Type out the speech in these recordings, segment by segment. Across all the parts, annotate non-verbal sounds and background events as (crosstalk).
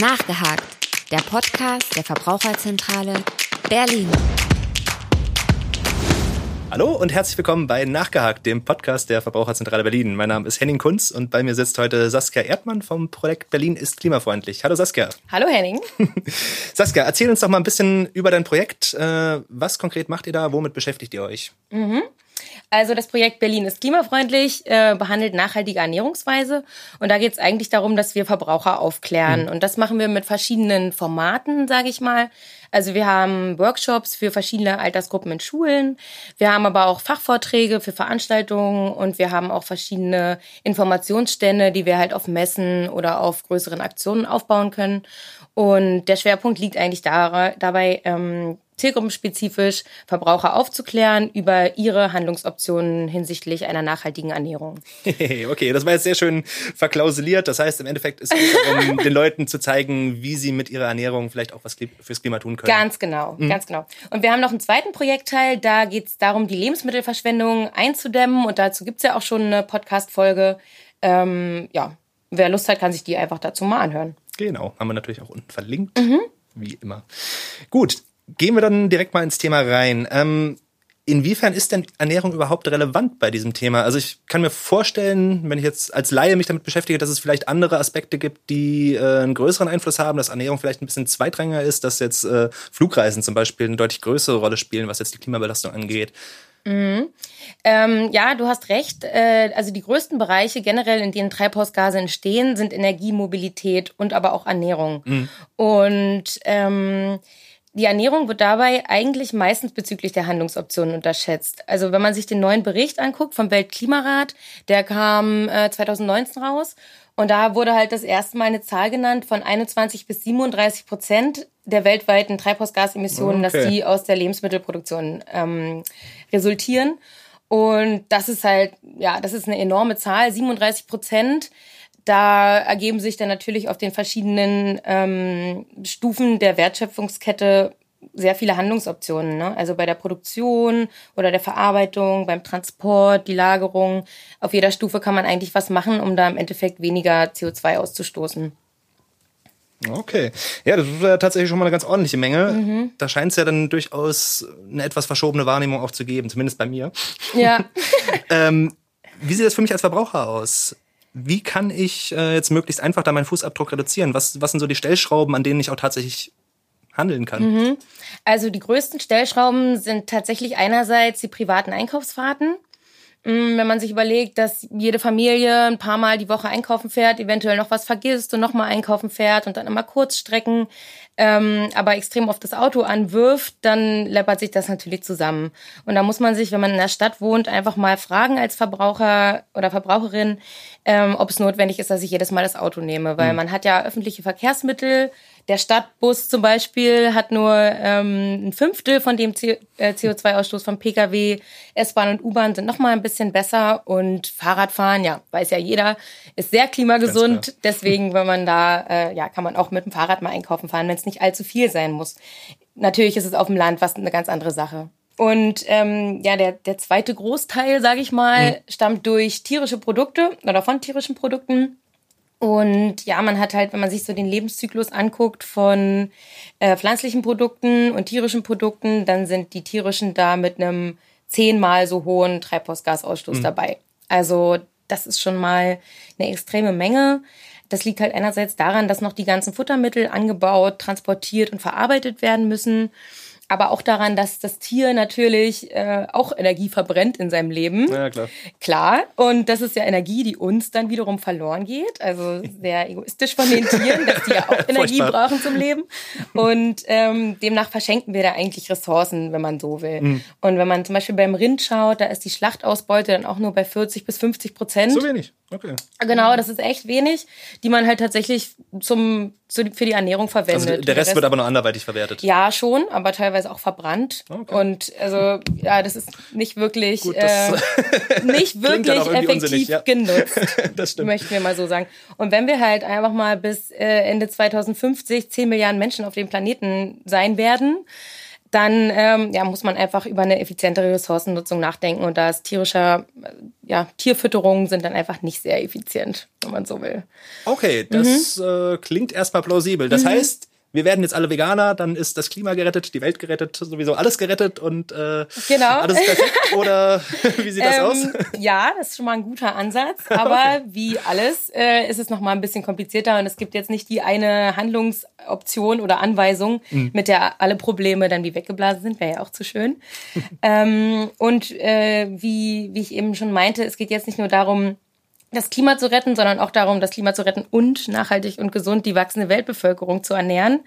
Nachgehakt, der Podcast der Verbraucherzentrale Berlin. Hallo und herzlich willkommen bei Nachgehakt, dem Podcast der Verbraucherzentrale Berlin. Mein Name ist Henning Kunz und bei mir sitzt heute Saskia Erdmann vom Projekt Berlin ist klimafreundlich. Hallo Saskia. Hallo Henning. (laughs) Saskia, erzähl uns doch mal ein bisschen über dein Projekt. Äh, was konkret macht ihr da? Womit beschäftigt ihr euch? Mhm. Also das Projekt Berlin ist klimafreundlich, äh, behandelt nachhaltige Ernährungsweise und da geht es eigentlich darum, dass wir Verbraucher aufklären mhm. und das machen wir mit verschiedenen Formaten, sage ich mal. Also wir haben Workshops für verschiedene Altersgruppen in Schulen, wir haben aber auch Fachvorträge für Veranstaltungen und wir haben auch verschiedene Informationsstände, die wir halt auf Messen oder auf größeren Aktionen aufbauen können. Und der Schwerpunkt liegt eigentlich dabei, ähm, zielgruppenspezifisch Verbraucher aufzuklären über ihre Handlungsoptionen hinsichtlich einer nachhaltigen Ernährung. (laughs) okay, das war jetzt sehr schön verklausuliert. Das heißt, im Endeffekt ist es, um (laughs) den Leuten zu zeigen, wie sie mit ihrer Ernährung vielleicht auch was fürs Klima tun können. Ganz genau, mhm. ganz genau. Und wir haben noch einen zweiten Projektteil, da geht es darum, die Lebensmittelverschwendung einzudämmen. Und dazu gibt es ja auch schon eine Podcast-Folge. Ähm, ja, wer Lust hat, kann sich die einfach dazu mal anhören. Genau, haben wir natürlich auch unten verlinkt. Mhm. Wie immer. Gut, gehen wir dann direkt mal ins Thema rein. Ähm, inwiefern ist denn Ernährung überhaupt relevant bei diesem Thema? Also ich kann mir vorstellen, wenn ich jetzt als Laie mich damit beschäftige, dass es vielleicht andere Aspekte gibt, die äh, einen größeren Einfluss haben, dass Ernährung vielleicht ein bisschen zweitrangiger ist, dass jetzt äh, Flugreisen zum Beispiel eine deutlich größere Rolle spielen, was jetzt die Klimabelastung angeht. Mhm. Ähm, ja, du hast recht. Äh, also die größten Bereiche generell, in denen Treibhausgase entstehen, sind Energie, Mobilität und aber auch Ernährung. Mhm. Und ähm, die Ernährung wird dabei eigentlich meistens bezüglich der Handlungsoptionen unterschätzt. Also wenn man sich den neuen Bericht anguckt vom Weltklimarat, der kam äh, 2019 raus und da wurde halt das erste Mal eine Zahl genannt von 21 bis 37 Prozent der weltweiten Treibhausgasemissionen, okay. dass die aus der Lebensmittelproduktion ähm, resultieren. Und das ist halt, ja, das ist eine enorme Zahl, 37 Prozent da ergeben sich dann natürlich auf den verschiedenen ähm, Stufen der Wertschöpfungskette sehr viele Handlungsoptionen. Ne? Also bei der Produktion oder der Verarbeitung, beim Transport, die Lagerung. Auf jeder Stufe kann man eigentlich was machen, um da im Endeffekt weniger CO2 auszustoßen. Okay. Ja, das ist ja tatsächlich schon mal eine ganz ordentliche Menge. Mhm. Da scheint es ja dann durchaus eine etwas verschobene Wahrnehmung auch zu geben, zumindest bei mir. Ja. (laughs) ähm, wie sieht das für mich als Verbraucher aus? Wie kann ich äh, jetzt möglichst einfach da meinen Fußabdruck reduzieren? Was, was sind so die Stellschrauben, an denen ich auch tatsächlich handeln kann? Mhm. Also die größten Stellschrauben sind tatsächlich einerseits die privaten Einkaufsfahrten. Mm, wenn man sich überlegt, dass jede Familie ein paar Mal die Woche einkaufen fährt, eventuell noch was vergisst und nochmal einkaufen fährt und dann immer Kurzstrecken, ähm, aber extrem oft das Auto anwirft, dann läppert sich das natürlich zusammen. Und da muss man sich, wenn man in der Stadt wohnt, einfach mal fragen als Verbraucher oder Verbraucherin, ähm, ob es notwendig ist, dass ich jedes Mal das Auto nehme. Weil mhm. man hat ja öffentliche Verkehrsmittel, der Stadtbus zum Beispiel hat nur ähm, ein Fünftel von dem CO2-Ausstoß äh, vom Pkw. S-Bahn und U-Bahn sind noch mal ein bisschen besser und Fahrradfahren, ja, weiß ja jeder, ist sehr klimagesund. Deswegen, wenn man da, äh, ja, kann man auch mit dem Fahrrad mal einkaufen fahren, wenn es nicht allzu viel sein muss. Natürlich ist es auf dem Land was eine ganz andere Sache. Und ähm, ja, der, der zweite Großteil, sage ich mal, mhm. stammt durch tierische Produkte oder von tierischen Produkten. Und ja, man hat halt, wenn man sich so den Lebenszyklus anguckt von äh, pflanzlichen Produkten und tierischen Produkten, dann sind die tierischen da mit einem zehnmal so hohen Treibhausgasausstoß mhm. dabei. Also das ist schon mal eine extreme Menge. Das liegt halt einerseits daran, dass noch die ganzen Futtermittel angebaut, transportiert und verarbeitet werden müssen aber auch daran, dass das Tier natürlich äh, auch Energie verbrennt in seinem Leben. Ja, klar. Klar. Und das ist ja Energie, die uns dann wiederum verloren geht. Also sehr egoistisch von den Tieren, dass die ja auch (laughs) Energie brauchen zum Leben. Und ähm, demnach verschenken wir da eigentlich Ressourcen, wenn man so will. Mhm. Und wenn man zum Beispiel beim Rind schaut, da ist die Schlachtausbeute dann auch nur bei 40 bis 50 Prozent. So wenig. Okay. Genau, das ist echt wenig, die man halt tatsächlich zum für die Ernährung verwendet. Also der Rest, Rest wird aber noch anderweitig verwertet. Ja, schon, aber teilweise auch verbrannt. Okay. Und also ja, das ist nicht wirklich Gut, äh, (laughs) nicht wirklich effektiv ja. genutzt. (laughs) das stimmt. Möchten wir mal so sagen. Und wenn wir halt einfach mal bis äh, Ende 2050 10 Milliarden Menschen auf dem Planeten sein werden, dann ähm, ja, muss man einfach über eine effizientere Ressourcennutzung nachdenken. Und da ist tierischer, äh, ja, Tierfütterungen sind dann einfach nicht sehr effizient, wenn man so will. Okay, das mhm. äh, klingt erstmal plausibel. Das mhm. heißt, wir werden jetzt alle Veganer, dann ist das Klima gerettet, die Welt gerettet, sowieso alles gerettet und äh, genau. alles perfekt. (laughs) Oder (laughs) wie sieht das ähm, aus? Ja, das ist schon mal ein guter Ansatz. (laughs) Aber okay. wie alles äh, ist es noch mal ein bisschen komplizierter und es gibt jetzt nicht die eine Handlungsoption oder Anweisung, mhm. mit der alle Probleme dann wie weggeblasen sind. Wäre ja auch zu schön. ähm, und äh, wie, wie ich eben schon meinte, es geht jetzt nicht nur darum, das Klima zu retten, sondern auch darum, das Klima zu retten und nachhaltig und gesund die wachsende Weltbevölkerung zu ernähren.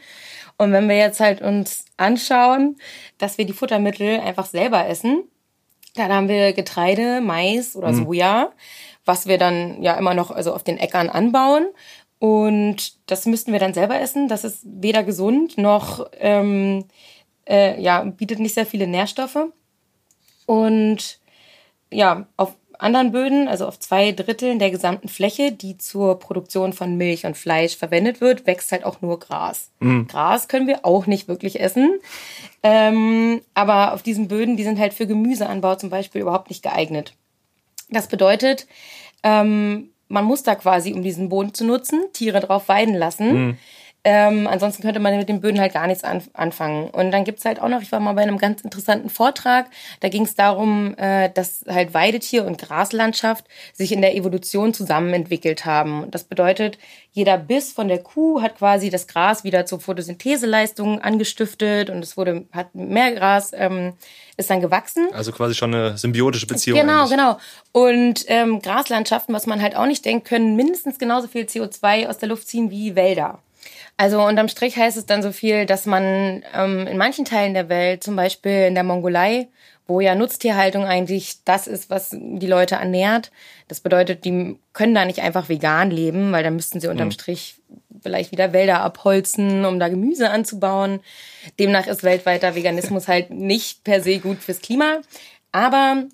Und wenn wir jetzt halt uns anschauen, dass wir die Futtermittel einfach selber essen, dann haben wir Getreide, Mais oder mhm. Soja, was wir dann ja immer noch also auf den Äckern anbauen. Und das müssten wir dann selber essen. Das ist weder gesund noch ähm, äh, ja, bietet nicht sehr viele Nährstoffe. Und ja, auf anderen Böden, also auf zwei Dritteln der gesamten Fläche, die zur Produktion von Milch und Fleisch verwendet wird, wächst halt auch nur Gras. Mhm. Gras können wir auch nicht wirklich essen. Ähm, aber auf diesen Böden, die sind halt für Gemüseanbau zum Beispiel überhaupt nicht geeignet. Das bedeutet, ähm, man muss da quasi, um diesen Boden zu nutzen, Tiere drauf weiden lassen. Mhm. Ähm, ansonsten könnte man mit den Böden halt gar nichts an, anfangen. Und dann gibt's halt auch noch, ich war mal bei einem ganz interessanten Vortrag, da ging es darum, äh, dass halt Weidetier und Graslandschaft sich in der Evolution zusammen entwickelt haben. Das bedeutet, jeder Biss von der Kuh hat quasi das Gras wieder zur Photosyntheseleistung angestiftet und es wurde, hat mehr Gras, ähm, ist dann gewachsen. Also quasi schon eine symbiotische Beziehung. Genau, eigentlich. genau. Und ähm, Graslandschaften, was man halt auch nicht denkt, können mindestens genauso viel CO2 aus der Luft ziehen wie Wälder. Also unterm Strich heißt es dann so viel, dass man ähm, in manchen Teilen der Welt, zum Beispiel in der Mongolei, wo ja Nutztierhaltung eigentlich das ist, was die Leute ernährt. Das bedeutet, die können da nicht einfach vegan leben, weil dann müssten sie unterm mhm. Strich vielleicht wieder Wälder abholzen, um da Gemüse anzubauen. Demnach ist weltweiter Veganismus halt nicht per se gut fürs Klima. Aber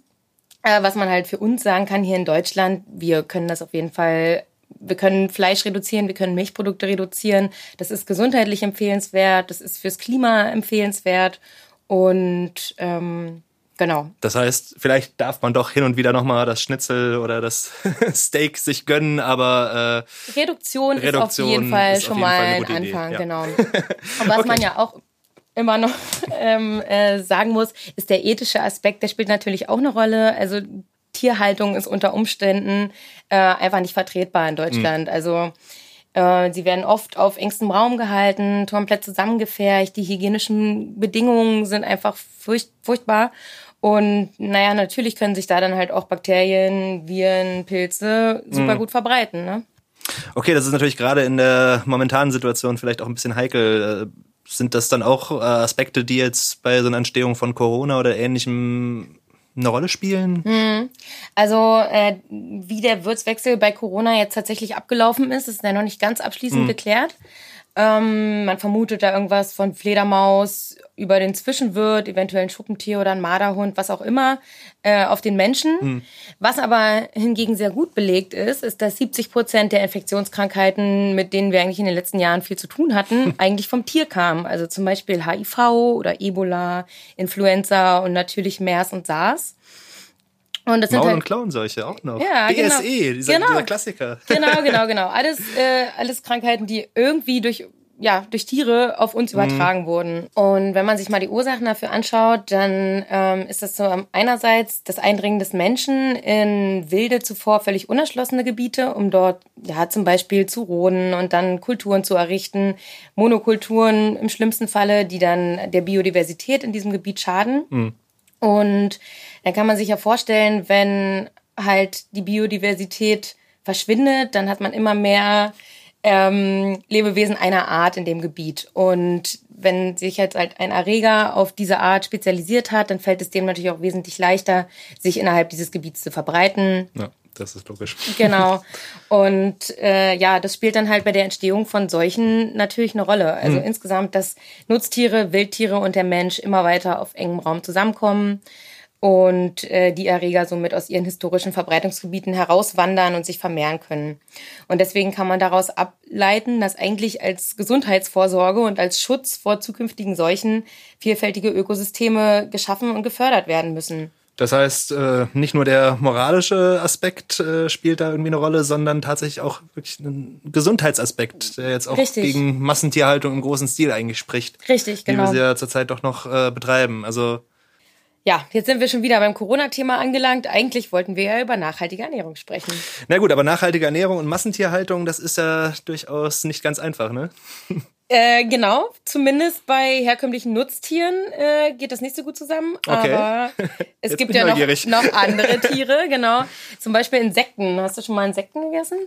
äh, was man halt für uns sagen kann hier in Deutschland, wir können das auf jeden Fall wir können Fleisch reduzieren, wir können Milchprodukte reduzieren. Das ist gesundheitlich empfehlenswert, das ist fürs Klima empfehlenswert und ähm, genau. Das heißt, vielleicht darf man doch hin und wieder nochmal das Schnitzel oder das (laughs) Steak sich gönnen, aber äh, Reduktion, Reduktion ist auf jeden Fall schon jeden mal ein Anfang, ja. genau. (laughs) Und was okay. man ja auch immer noch (laughs) ähm, äh, sagen muss, ist der ethische Aspekt, der spielt natürlich auch eine Rolle. Also Tierhaltung ist unter Umständen äh, einfach nicht vertretbar in Deutschland. Mhm. Also äh, sie werden oft auf engstem Raum gehalten, komplett zusammengefercht. Die hygienischen Bedingungen sind einfach furcht, furchtbar. Und naja, natürlich können sich da dann halt auch Bakterien, Viren, Pilze super mhm. gut verbreiten. Ne? Okay, das ist natürlich gerade in der momentanen Situation vielleicht auch ein bisschen heikel. Äh, sind das dann auch äh, Aspekte, die jetzt bei so einer Entstehung von Corona oder ähnlichem eine Rolle spielen? Hm. Also äh, wie der Würzwechsel bei Corona jetzt tatsächlich abgelaufen ist, ist ja noch nicht ganz abschließend hm. geklärt. Ähm, man vermutet da irgendwas von Fledermaus über den Zwischenwirt, eventuell ein Schuppentier oder ein Marderhund, was auch immer, äh, auf den Menschen. Mhm. Was aber hingegen sehr gut belegt ist, ist, dass 70 Prozent der Infektionskrankheiten, mit denen wir eigentlich in den letzten Jahren viel zu tun hatten, (laughs) eigentlich vom Tier kamen. Also zum Beispiel HIV oder Ebola, Influenza und natürlich MERS und SARS. Und das Maul- sind halt, und Klauenseuche auch noch. Ja, BSE, genau. dieser, genau. dieser Klassiker. (laughs) Genau, (laughs) genau, genau. Alles, äh, alles Krankheiten, die irgendwie durch ja, durch Tiere auf uns mhm. übertragen mhm. wurden. Und wenn man sich mal die Ursachen dafür anschaut, dann ähm, ist das so einerseits das Eindringen des Menschen in wilde, zuvor völlig unerschlossene Gebiete, um dort ja zum Beispiel zu roden und dann Kulturen zu errichten, Monokulturen im schlimmsten Falle, die dann der Biodiversität in diesem Gebiet schaden. Mhm. Und dann kann man sich ja vorstellen, wenn halt die Biodiversität verschwindet, dann hat man immer mehr ähm, Lebewesen einer Art in dem Gebiet. Und wenn sich jetzt halt ein Erreger auf diese Art spezialisiert hat, dann fällt es dem natürlich auch wesentlich leichter, sich innerhalb dieses Gebiets zu verbreiten. Ja, das ist logisch. Genau. Und äh, ja, das spielt dann halt bei der Entstehung von Seuchen natürlich eine Rolle. Also hm. insgesamt, dass Nutztiere, Wildtiere und der Mensch immer weiter auf engem Raum zusammenkommen und äh, die Erreger somit aus ihren historischen Verbreitungsgebieten herauswandern und sich vermehren können. Und deswegen kann man daraus ableiten, dass eigentlich als Gesundheitsvorsorge und als Schutz vor zukünftigen Seuchen vielfältige Ökosysteme geschaffen und gefördert werden müssen. Das heißt, äh, nicht nur der moralische Aspekt äh, spielt da irgendwie eine Rolle, sondern tatsächlich auch wirklich ein Gesundheitsaspekt, der jetzt auch Richtig. gegen Massentierhaltung im großen Stil eigentlich spricht. Richtig, Wie wir genau. sie ja zurzeit doch noch äh, betreiben. Also Ja, jetzt sind wir schon wieder beim Corona-Thema angelangt. Eigentlich wollten wir ja über nachhaltige Ernährung sprechen. Na gut, aber nachhaltige Ernährung und Massentierhaltung, das ist ja durchaus nicht ganz einfach, ne? (laughs) Äh, genau, zumindest bei herkömmlichen Nutztieren äh, geht das nicht so gut zusammen. Okay. Aber (laughs) es Jetzt gibt ja noch, noch (laughs) andere Tiere, genau. Zum Beispiel Insekten. Hast du schon mal Insekten gegessen?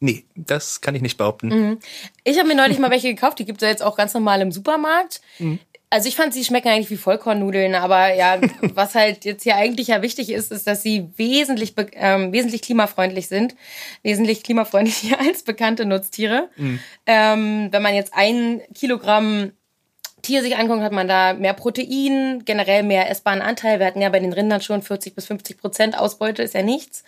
Nee, das kann ich nicht behaupten. Mhm. Ich habe mir neulich mal welche gekauft, die gibt es ja jetzt auch ganz normal im Supermarkt. Mhm. Also ich fand, sie schmecken eigentlich wie Vollkornnudeln, aber ja, (laughs) was halt jetzt hier eigentlich ja wichtig ist, ist, dass sie wesentlich, ähm, wesentlich klimafreundlich sind. Wesentlich klimafreundlicher (laughs) als bekannte Nutztiere. Mhm. Ähm, wenn man jetzt ein Kilogramm Tier sich anguckt, hat man da mehr Protein, generell mehr essbaren Anteil. Wir hatten ja bei den Rindern schon 40 bis 50 Prozent Ausbeute, ist ja nichts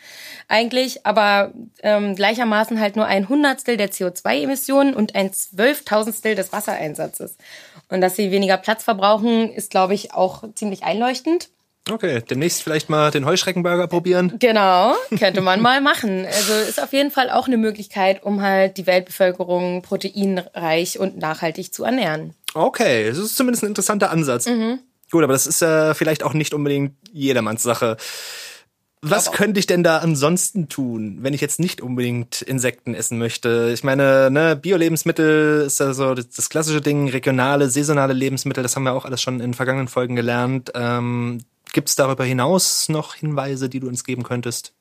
eigentlich, aber ähm, gleichermaßen halt nur ein Hundertstel der CO2-Emissionen und ein Zwölftausendstel des Wassereinsatzes. Und dass sie weniger Platz verbrauchen, ist, glaube ich, auch ziemlich einleuchtend. Okay, demnächst vielleicht mal den Heuschreckenburger probieren. Genau, könnte man mal machen. Also ist auf jeden Fall auch eine Möglichkeit, um halt die Weltbevölkerung proteinreich und nachhaltig zu ernähren. Okay, das ist zumindest ein interessanter Ansatz. Gut, aber das ist äh, vielleicht auch nicht unbedingt jedermanns Sache. Was könnte ich denn da ansonsten tun, wenn ich jetzt nicht unbedingt Insekten essen möchte? Ich meine, ne, Bio-Lebensmittel ist ja so das, das klassische Ding, regionale, saisonale Lebensmittel, das haben wir auch alles schon in vergangenen Folgen gelernt. Ähm, Gibt es darüber hinaus noch Hinweise, die du uns geben könntest?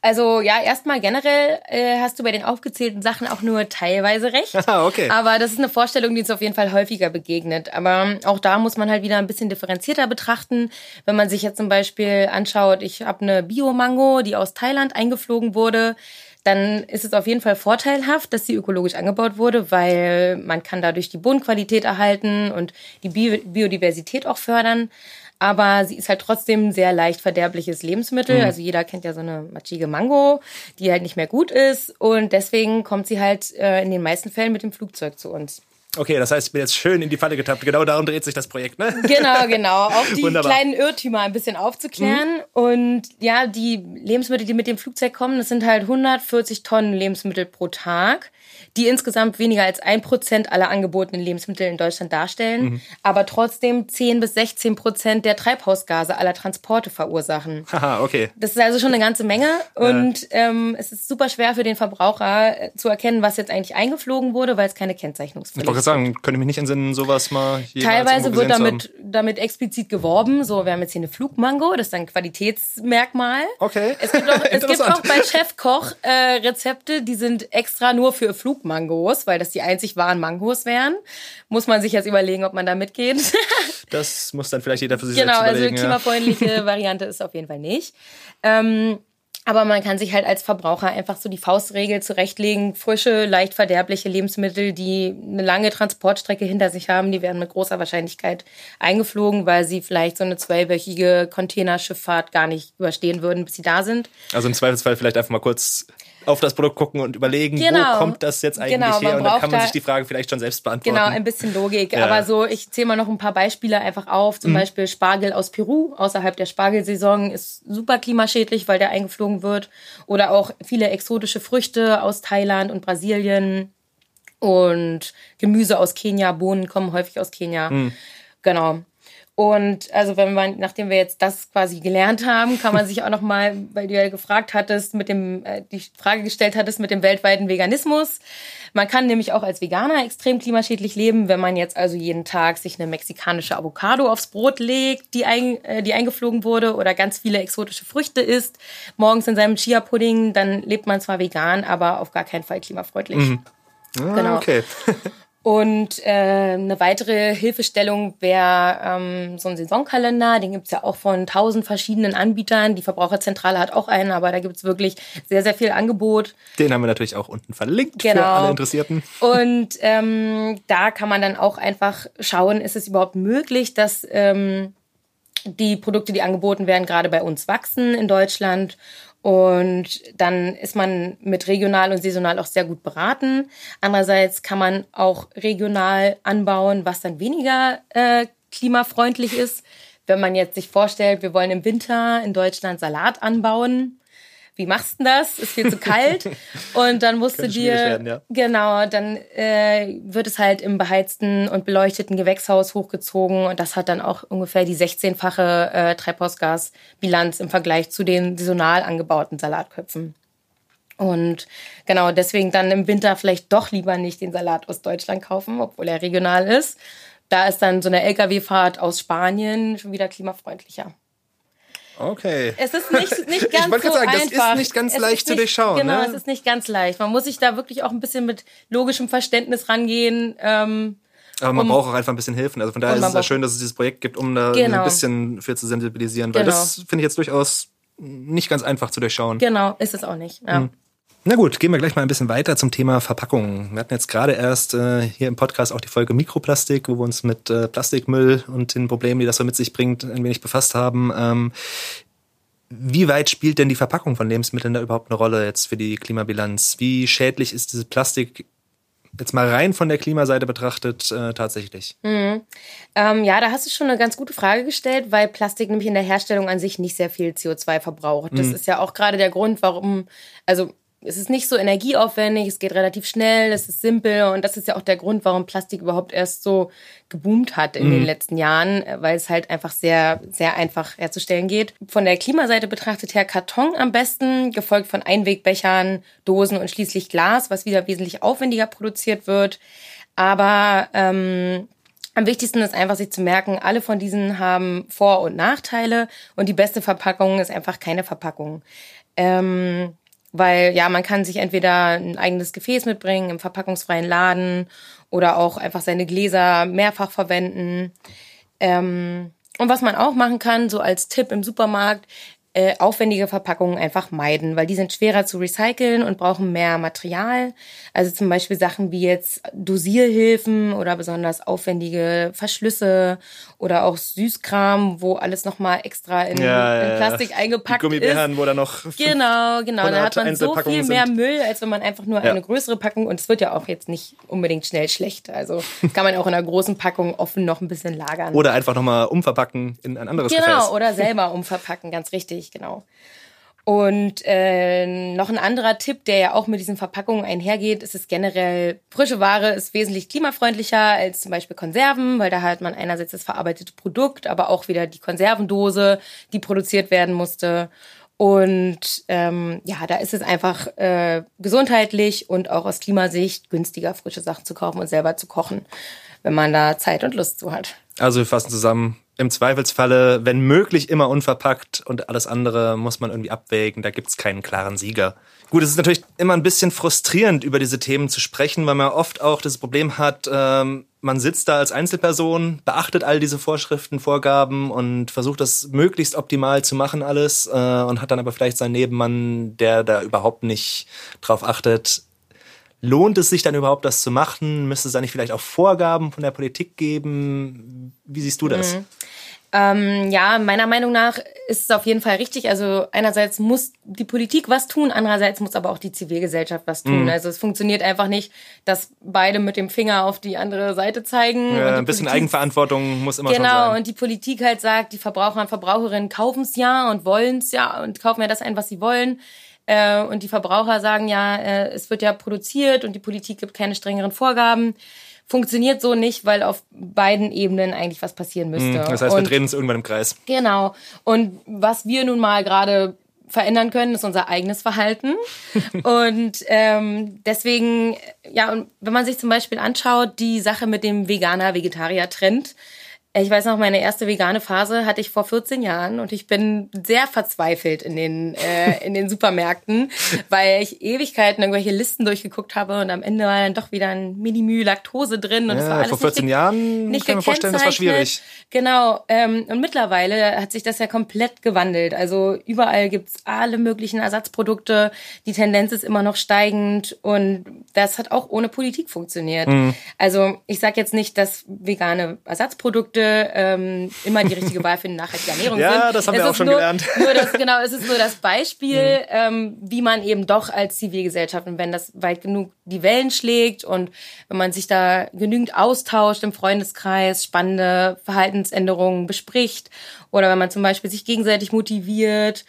Also ja, erstmal generell äh, hast du bei den aufgezählten Sachen auch nur teilweise recht. (laughs) Ah, okay. Aber das ist eine Vorstellung, die uns auf jeden Fall häufiger begegnet. Aber auch da muss man halt wieder ein bisschen differenzierter betrachten. Wenn man sich jetzt zum Beispiel anschaut, ich habe eine Bio-Mango, die aus Thailand eingeflogen wurde, dann ist es auf jeden Fall vorteilhaft, dass sie ökologisch angebaut wurde, weil man kann dadurch die Bodenqualität erhalten und die Bio Biodiversität auch fördern. Aber sie ist halt trotzdem ein sehr leicht verderbliches Lebensmittel. Also jeder kennt ja so eine matschige Mango, die halt nicht mehr gut ist. Und deswegen kommt sie halt äh, in den meisten Fällen mit dem Flugzeug zu uns. Okay, das heißt, ich bin jetzt schön in die Falle getappt. Genau darum dreht sich das Projekt, ne? Genau, genau. Auch die (laughs) Wunderbar. kleinen Irrtümer ein bisschen aufzuklären. Und ja, die Lebensmittel, die mit dem Flugzeug kommen, das sind halt 140 Tonnen Lebensmittel pro Tag, die insgesamt weniger als ein Prozent aller angebotenen Lebensmittel in Deutschland darstellen, aber trotzdem 10 bis 16 Prozent der Treibhausgase aller Transporte verursachen. (laughs) Haha, okay. Das ist also schon eine ganze Menge und ähm, es ist super schwer für den Verbraucher äh, zu erkennen, was jetzt eigentlich eingeflogen wurde, weil es keine Ich Kennzeichnungspflicht wollte gerade sagen, könnte mich nicht entsinnen, sowas mal jemals Teilweise wird damit, damit explizit geworben. So, wir haben jetzt hier eine Flugmango, das ist ein Qualitätsmerkmal. Okay. Es gibt auch, (laughs) es gibt auch bei Chefkoch äh, Rezepte, die sind extra nur für Flugmangos, weil das die einzig wahren Mangos wären. Muss man sich jetzt überlegen, ob man da mitgeht. (laughs) Das muss dann vielleicht jeder für sich genau, selbst also überlegen. ja. klimafreundliche (laughs) Variante ist auf jeden Fall nicht. Ähm, aber man kann sich halt als Verbraucher einfach so die Faustregel zurechtlegen. Frische, leicht verderbliche Lebensmittel, die eine lange Transportstrecke hinter sich haben, die werden mit großer Wahrscheinlichkeit eingeflogen, weil sie vielleicht so eine zweiwöchige Containerschifffahrt gar nicht überstehen würden, bis sie da sind. Also im Zweifelsfall vielleicht einfach mal kurz auf das Produkt gucken und überlegen, Genau. wo kommt das jetzt eigentlich Genau, her? Und dann kann man da- sich die Frage vielleicht schon selbst beantworten. Genau, ein bisschen Logik. Ja. Aber so, ich zähle mal noch ein paar Beispiele einfach auf. Mhm. Zum Beispiel Spargel aus Peru, außerhalb der Spargelsaison, ist super klimaschädlich, weil der eingeflogen wird. Oder auch viele exotische Früchte aus Thailand und Brasilien. Und Gemüse aus Kenia, Bohnen kommen häufig aus Kenia. Mhm. Genau. Und also wenn man, nachdem wir jetzt das quasi gelernt haben, kann man (laughs) sich auch noch mal, weil du ja gefragt hattest, mit dem äh, die Frage gestellt hattest mit dem weltweiten Veganismus. Man kann nämlich auch als Veganer extrem klimaschädlich leben, wenn man jetzt also jeden Tag sich eine mexikanische Avocado aufs Brot legt, die, ein, äh, die eingeflogen wurde, oder ganz viele exotische Früchte isst, morgens in seinem Chia-Pudding, dann lebt man zwar vegan, aber auf gar keinen Fall klimafreundlich. Ah, genau. Okay. (laughs) Und äh, eine weitere Hilfestellung wäre ähm, so ein Saisonkalender. Den gibt's ja auch von tausend verschiedenen Anbietern. Die Verbraucherzentrale hat auch einen, aber da gibt's wirklich sehr, sehr viel Angebot. Den haben wir natürlich auch unten verlinkt für Genau. alle Interessierten. Und ähm, da kann man dann auch einfach schauen, ist es überhaupt möglich, dass ähm, die Produkte, die angeboten werden, gerade bei uns wachsen in Deutschland. Und dann ist man mit regional und saisonal auch sehr gut beraten. Andererseits kann man auch regional anbauen, was dann weniger äh, klimafreundlich ist. Wenn man jetzt sich vorstellt, wir wollen im Winter in Deutschland Salat anbauen, wie machst du das? Ist viel zu kalt. (laughs) Und dann musst du dir, werden, ja. genau, dann äh, wird es halt im beheizten und beleuchteten Gewächshaus hochgezogen und das hat dann auch ungefähr die 16-fache äh, Treibhausgasbilanz im Vergleich zu den saisonal angebauten Salatköpfen. Und genau deswegen dann im Winter vielleicht doch lieber nicht den Salat aus Deutschland kaufen, obwohl er regional ist. Da ist dann so eine Lkw-Fahrt aus Spanien schon wieder klimafreundlicher. Okay. Es ist nicht, nicht (laughs) ganz ich wollte so sagen, einfach. das ist nicht ganz es leicht zu durchschauen. Genau, ne? es ist nicht ganz leicht. Man muss sich da wirklich auch ein bisschen mit logischem Verständnis rangehen. Ähm, aber man um, braucht auch einfach ein bisschen Hilfen. Also von daher ist es ja schön, dass es dieses Projekt gibt, um da genau. ein bisschen für zu sensibilisieren. Weil genau. das finde ich jetzt durchaus nicht ganz einfach zu durchschauen. Genau, ist es auch nicht. Ja. Mhm. Na gut, gehen wir gleich mal ein bisschen weiter zum Thema Verpackungen. Wir hatten jetzt gerade erst äh, hier im Podcast auch die Folge Mikroplastik, wo wir uns mit äh, Plastikmüll und den Problemen, die das so mit sich bringt, ein wenig befasst haben. Ähm, wie weit spielt denn die Verpackung von Lebensmitteln da überhaupt eine Rolle jetzt für die Klimabilanz? Wie schädlich ist dieses Plastik jetzt mal rein von der Klimaseite betrachtet äh, tatsächlich? Mhm. Ähm, ja, da hast du schon eine ganz gute Frage gestellt, weil Plastik nämlich in der Herstellung an sich nicht sehr viel CO2 verbraucht. Das mhm. ist ja auch gerade der Grund, warum, also es ist nicht so energieaufwendig, es geht relativ schnell, es ist simpel und das ist ja auch der Grund, warum Plastik überhaupt erst so geboomt hat in mhm. den letzten Jahren, weil es halt einfach sehr, sehr einfach herzustellen geht. Von der Klimaseite betrachtet her Karton am besten, gefolgt von Einwegbechern, Dosen und schließlich Glas, was wieder wesentlich aufwendiger produziert wird. Aber ähm, am wichtigsten ist einfach, sich zu merken, alle von diesen haben Vor- und Nachteile und die beste Verpackung ist einfach keine Verpackung. Ähm, weil ja, man kann sich entweder ein eigenes Gefäß mitbringen im verpackungsfreien Laden oder auch einfach seine Gläser mehrfach verwenden. Ähm, und was man auch machen kann, so als Tipp im Supermarkt, äh, aufwendige Verpackungen einfach meiden, weil die sind schwerer zu recyceln und brauchen mehr Material. Also zum Beispiel Sachen wie jetzt Dosierhilfen oder besonders aufwendige Verschlüsse oder auch Süßkram, wo alles nochmal extra in, ja, in Plastik ja. eingepackt die Gummibären, ist. wo da noch genau, genau, da hat man so viel mehr sind. Müll, als wenn man einfach nur ja. eine größere Packung und es wird ja auch jetzt nicht unbedingt schnell schlecht. Also kann man auch in einer großen Packung offen noch ein bisschen lagern. Oder einfach nochmal umverpacken in ein anderes genau, Gefäß. Genau, oder selber umverpacken, ganz richtig genau. Und äh, noch ein anderer Tipp, der ja auch mit diesen Verpackungen einhergeht, ist es generell, frische Ware ist wesentlich klimafreundlicher als zum Beispiel Konserven, weil da hat man einerseits das verarbeitete Produkt, aber auch wieder die Konservendose, die produziert werden musste. Und ähm, ja, da ist es einfach äh, gesundheitlich und auch aus Klimasicht günstiger, frische Sachen zu kaufen und selber zu kochen, wenn man da Zeit und Lust zu hat. Also wir fassen zusammen, im Zweifelsfalle, wenn möglich, immer unverpackt und alles andere muss man irgendwie abwägen. Da gibt's keinen klaren Sieger. Gut, es ist natürlich immer ein bisschen frustrierend, über diese Themen zu sprechen, weil man oft auch das Problem hat, ähm, man sitzt da als Einzelperson, beachtet all diese Vorschriften, Vorgaben und versucht das möglichst optimal zu machen alles äh, und hat dann aber vielleicht seinen Nebenmann, der da überhaupt nicht drauf achtet. Lohnt es sich dann überhaupt, das zu machen? Müsste es da nicht vielleicht auch Vorgaben von der Politik geben? Wie siehst du das? Mhm. Ähm, ja, meiner Meinung nach ist es auf jeden Fall richtig. Also einerseits muss die Politik was tun, andererseits muss aber auch die Zivilgesellschaft was tun. Mhm. Also es funktioniert einfach nicht, dass beide mit dem Finger auf die andere Seite zeigen. Ja, ein bisschen Politik, Eigenverantwortung muss immer genau, schon sein. Genau, und die Politik halt sagt, die Verbraucher und Verbraucherinnen kaufen es ja und wollen es ja und kaufen ja das ein, was sie wollen. Äh, und die Verbraucher sagen ja, äh, es wird ja produziert und die Politik gibt keine strengeren Vorgaben funktioniert so nicht, weil auf beiden Ebenen eigentlich was passieren müsste. Das heißt, wir drehen uns irgendwann im Kreis. Genau. Und was wir nun mal gerade verändern können, ist unser eigenes Verhalten. (laughs) und ähm, deswegen, ja, und wenn man sich zum Beispiel anschaut, die Sache mit dem Veganer-Vegetarier-Trend, ich weiß noch, meine erste vegane Phase hatte ich vor 14 Jahren und ich bin sehr verzweifelt in den, äh, in den Supermärkten, (laughs) weil ich Ewigkeiten irgendwelche Listen durchgeguckt habe und am Ende war dann doch wieder ein Minimü Laktose drin und ja, das war alles Vor 14 nicht, Jahren nicht kann man vorstellen, das war schwierig. Genau. Ähm, und mittlerweile hat sich das ja komplett gewandelt. Also überall gibt's alle möglichen Ersatzprodukte. Die Tendenz ist immer noch steigend und das hat auch ohne Politik funktioniert. Mhm. Also ich sage jetzt nicht, dass vegane Ersatzprodukte ähm, immer die richtige Wahl für eine nachhaltige (laughs) Ernährung ja, sind. Ja, das haben es wir auch schon nur, gelernt. (laughs) Nur das, genau, es ist nur das Beispiel, mhm. ähm, wie man eben doch als Zivilgesellschaft und wenn das weit genug die Wellen schlägt und wenn man sich da genügend austauscht im Freundeskreis, spannende Verhaltensänderungen bespricht oder wenn man zum Beispiel sich gegenseitig motiviert.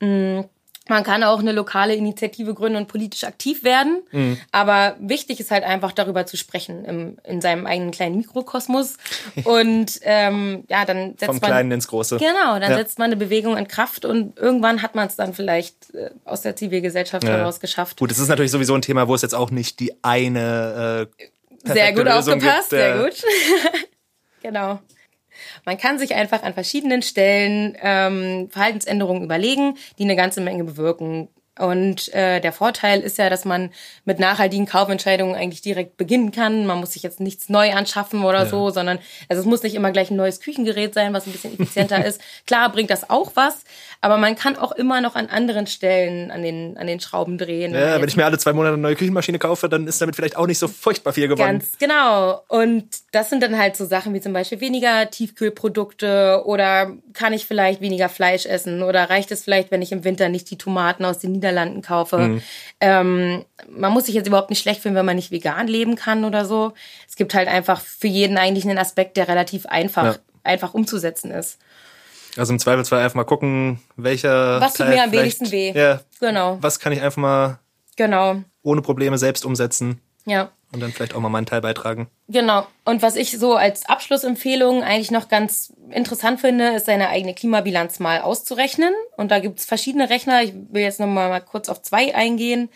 Mh, man kann auch eine lokale Initiative gründen und politisch aktiv werden. Mhm. Aber wichtig ist halt einfach darüber zu sprechen im, in seinem eigenen kleinen Mikrokosmos. Und ähm, ja, dann setzt Vom man. Kleinen ins Große. Genau, dann Ja. setzt man eine Bewegung in Kraft und irgendwann hat man es dann vielleicht äh, aus der Zivilgesellschaft Ja. heraus geschafft. Gut, es ist natürlich sowieso ein Thema, wo es jetzt auch nicht die eine äh, Sehr gut Lösung aufgepasst, gibt, äh, sehr gut. (laughs) genau. Man kann sich einfach an verschiedenen Stellen ähm, Verhaltensänderungen überlegen, die eine ganze Menge bewirken. Und äh, der Vorteil ist ja, dass man mit nachhaltigen Kaufentscheidungen eigentlich direkt beginnen kann. Man muss sich jetzt nichts neu anschaffen oder so, sondern also es muss nicht immer gleich ein neues Küchengerät sein, was ein bisschen effizienter (laughs) ist. Klar bringt das auch was, aber man kann auch immer noch an anderen Stellen an den an den Schrauben drehen. Ja, wenn ich mir alle zwei Monate eine neue Küchenmaschine kaufe, dann ist damit vielleicht auch nicht so furchtbar viel gewonnen. Ganz genau. Und das sind dann halt so Sachen wie zum Beispiel weniger Tiefkühlprodukte oder kann ich vielleicht weniger Fleisch essen oder reicht es vielleicht, wenn ich im Winter nicht die Tomaten aus den Niederlanden kaufe. Mhm. Ähm, man muss sich jetzt überhaupt nicht schlecht fühlen, wenn man nicht vegan leben kann oder so. Es gibt halt einfach für jeden eigentlich einen Aspekt, der relativ einfach, Ja. einfach umzusetzen ist. Also im Zweifelsfall einfach mal gucken, welcher Was tut Teil mir am wenigsten weh? Ja, Genau, was kann ich einfach mal genau. ohne Probleme selbst umsetzen Ja. und dann vielleicht auch mal meinen Teil beitragen. Genau. Und was ich so als Abschlussempfehlung eigentlich noch ganz interessant finde, ist seine eigene Klimabilanz mal auszurechnen. Und da gibt's verschiedene Rechner. Ich will jetzt noch mal, mal kurz auf zwei eingehen.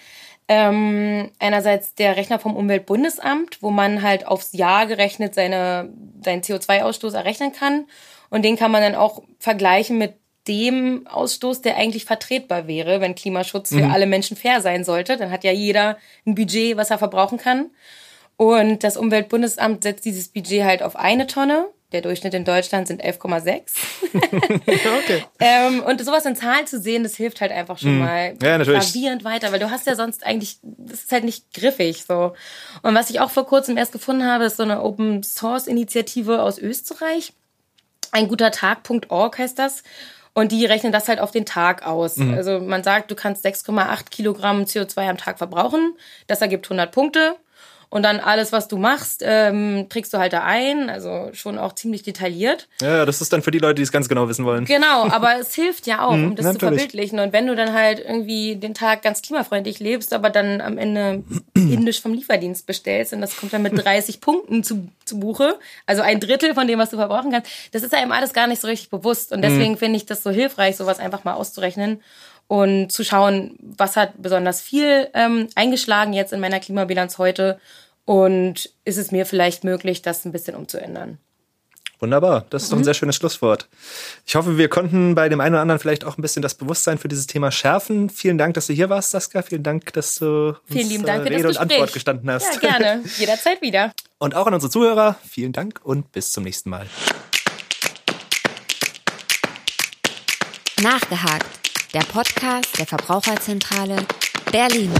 Ähm, einerseits der Rechner vom Umweltbundesamt, wo man halt aufs Jahr gerechnet seine, seinen CO2-Ausstoß errechnen kann. Und den kann man dann auch vergleichen mit dem Ausstoß, der eigentlich vertretbar wäre, wenn Klimaschutz für alle Menschen fair sein sollte. Dann hat ja jeder ein Budget, was er verbrauchen kann. Und das Umweltbundesamt setzt dieses Budget halt auf eine Tonne. Der Durchschnitt in Deutschland sind 11,6. (laughs) okay. ähm, und sowas in Zahlen zu sehen, das hilft halt einfach schon mal Mhm. Ja, gravierend weiter, weil du hast ja sonst eigentlich, das ist halt nicht griffig so. Und was ich auch vor kurzem erst gefunden habe, ist so eine Open Source Initiative aus Österreich. Ein guter Tag.org heißt das. Und die rechnen das halt auf den Tag aus. Mhm. Also man sagt, du kannst 6,8 Kilogramm CO2 am Tag verbrauchen. Das ergibt 100 Punkte. Und dann alles, was du machst, ähm, trägst du halt da ein. Also schon auch ziemlich detailliert. Ja, das ist dann für die Leute, die es ganz genau wissen wollen. Genau, aber es hilft ja auch, um das zu Mhm, natürlich. verbildlichen. Und wenn du dann halt irgendwie den Tag ganz klimafreundlich lebst, aber dann am Ende indisch vom Lieferdienst bestellst und das kommt dann mit (laughs) 30 Punkten zu, zu Buche, also ein Drittel von dem, was du verbrauchen kannst, das ist einem alles gar nicht so richtig bewusst. Und deswegen Mhm. finde ich das so hilfreich, sowas einfach mal auszurechnen und zu schauen, was hat besonders viel ähm, eingeschlagen jetzt in meiner Klimabilanz heute und ist es mir vielleicht möglich, das ein bisschen umzuändern. Wunderbar, das ist Mhm. doch ein sehr schönes Schlusswort. Ich hoffe, wir konnten bei dem einen oder anderen vielleicht auch ein bisschen das Bewusstsein für dieses Thema schärfen. Vielen Dank, dass du hier warst, Saskia. Vielen Dank, dass du uns Vielen lieben Dank äh, Rede und. Antwort gestanden hast. Ja, gerne. (laughs) Jederzeit wieder. Und auch an unsere Zuhörer, vielen Dank und bis zum nächsten Mal. Nachgehakt. Der Podcast der Verbraucherzentrale Berlin.